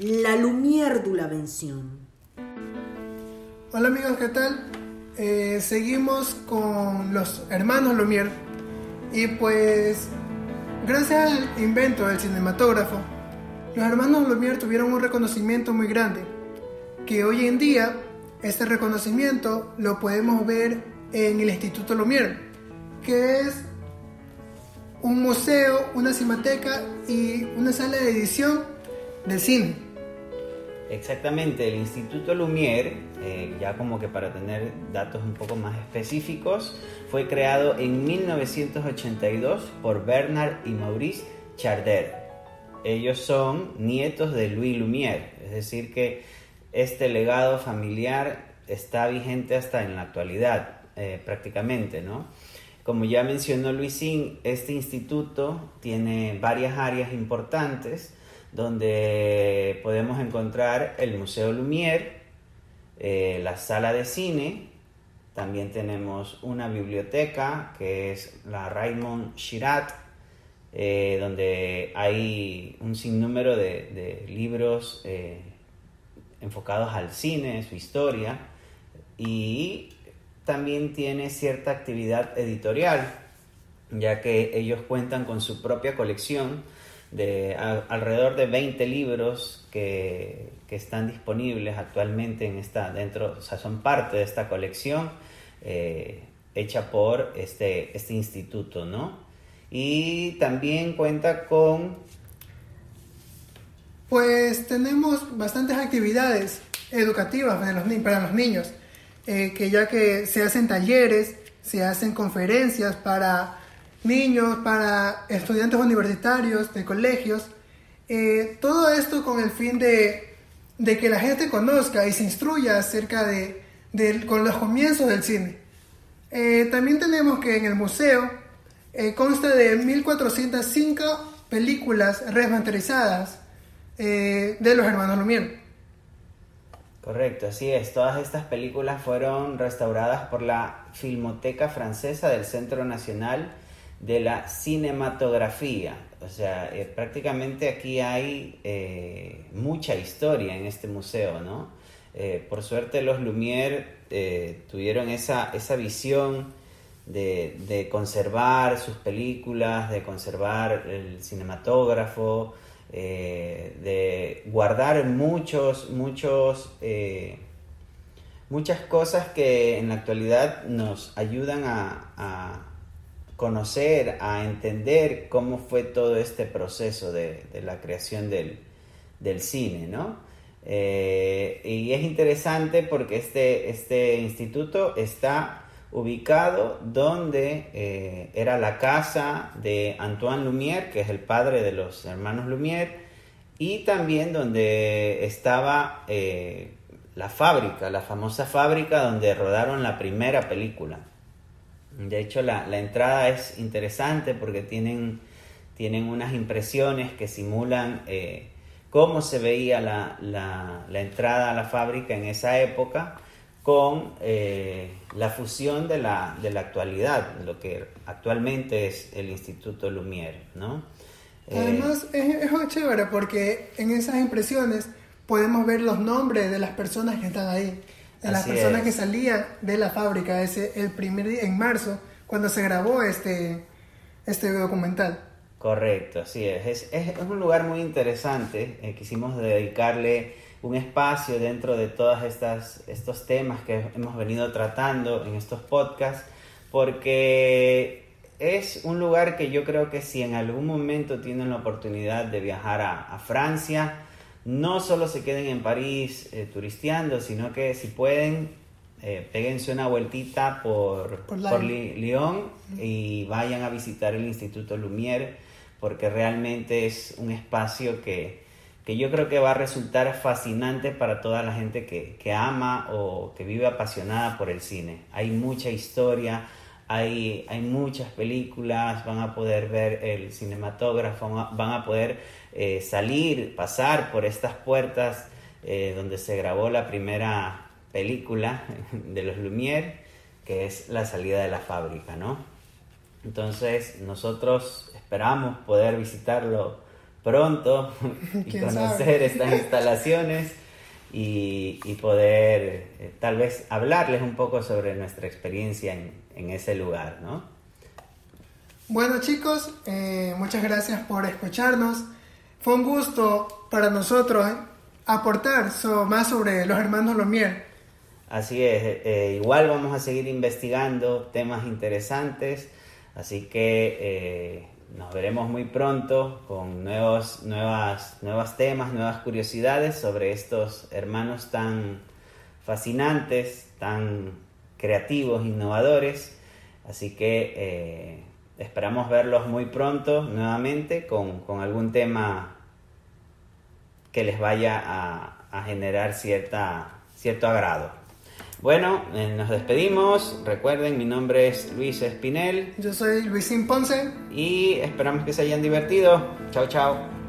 la Lumière de la Vención. Hola amigos, ¿qué tal? Eh, seguimos con los hermanos Lumière y pues gracias al invento del cinematógrafo, los hermanos Lumière tuvieron un reconocimiento muy grande, que hoy en día este reconocimiento lo podemos ver en el Instituto Lumière, que es un museo, una cinemateca y una sala de edición de cine. Exactamente, el Instituto Lumière, eh, ya como que para tener datos un poco más específicos, fue creado en 1982 por Bernard y Maurice Charder. Ellos son nietos de Louis Lumière, es decir que este legado familiar está vigente hasta en la actualidad, eh, prácticamente, ¿no? Como ya mencionó Luisín, este instituto tiene varias áreas importantes donde podemos encontrar el Museo Lumière, eh, la sala de cine, también tenemos una biblioteca que es la Raymond Chirat, eh, donde hay un sinnúmero de, libros eh, enfocados al cine, su historia, y también tiene cierta actividad editorial, ya que ellos cuentan con su propia colección de alrededor de 20 libros que, están disponibles actualmente en esta, dentro, o sea, son parte de esta colección eh, hecha por este, este instituto, ¿no? Y también cuenta con... Pues tenemos bastantes actividades educativas para los, para los niños, eh, que ya que se hacen talleres, se hacen conferencias para niños, para estudiantes universitarios, de colegios. Eh, todo esto con el fin de, que la gente conozca y se instruya acerca de, con los comienzos del cine. Eh, también tenemos que en el museo eh, consta de 1405 películas remasterizadas de los hermanos Lumière. Correcto, así es. Todas estas películas fueron restauradas por la Filmoteca Francesa del Centro Nacional de la cinematografía. O sea, eh, prácticamente aquí hay eh, mucha historia en este museo, ¿no? Eh, por suerte los Lumière tuvieron esa, esa visión de, de, conservar sus películas, de conservar el cinematógrafo, de guardar muchos, muchos, muchas cosas que en la actualidad nos ayudan a conocer, a entender cómo fue todo este proceso de, la creación del, cine, ¿no? Eh, y es interesante porque este, este instituto está ubicado donde eh, era la casa de Antoine Lumière, que es el padre de los hermanos Lumière, y también donde estaba eh, la fábrica, la famosa fábrica donde rodaron la primera película. De hecho, la, entrada es interesante porque tienen, tienen unas impresiones que simulan eh, cómo se veía la, entrada a la fábrica en esa época con eh, la fusión de la, actualidad, lo que actualmente es el Instituto Lumière, ¿no? Eh, Además, es, es chévere porque en esas impresiones podemos ver los nombres de las personas que están ahí de las personas que salían de la fábrica ese el primer día en marzo cuando se grabó este este documental. Correcto, así es. Es, es, un lugar muy interesante. Eh, quisimos dedicarle un espacio dentro de todos estos temas que hemos venido tratando en estos podcasts, porque es un lugar que yo creo que si en algún momento tienen la oportunidad de viajar a, a Francia, no solo se queden en París eh, turisteando, sino que si pueden, eh, péguense una vueltita por, por, Lyon y vayan a visitar el Instituto Lumière, porque realmente es un espacio que, yo creo que va a resultar fascinante para toda la gente que, que ama o que vive apasionada por el cine. Hay mucha historia, hay, hay muchas películas, van a poder ver el cinematógrafo, van a poder eh, salir, pasar por estas puertas eh, donde se grabó la primera película de los Lumière, que es la salida de la fábrica, ¿no? Entonces nosotros esperamos poder visitarlo pronto y ¿Quién conocer sabe? estas instalaciones y, y poder eh, tal vez hablarles un poco sobre nuestra experiencia en, en ese lugar, ¿no? Bueno chicos, eh, muchas gracias por escucharnos. Fue un gusto para nosotros eh, aportar so- más sobre los hermanos Lomier. Así es, eh, igual vamos a seguir investigando temas interesantes, así que nos veremos muy pronto con nuevos, nuevas, nuevos temas, nuevas curiosidades sobre estos hermanos tan fascinantes, tan creativos, innovadores, así que eh, esperamos verlos muy pronto nuevamente con, con algún tema que les vaya a, a generar cierta, cierto agrado. Bueno, eh, nos despedimos. Recuerden, mi nombre es Luis Espinel Yo soy Luisín Ponce. y esperamos que se hayan divertido. Chao, chao.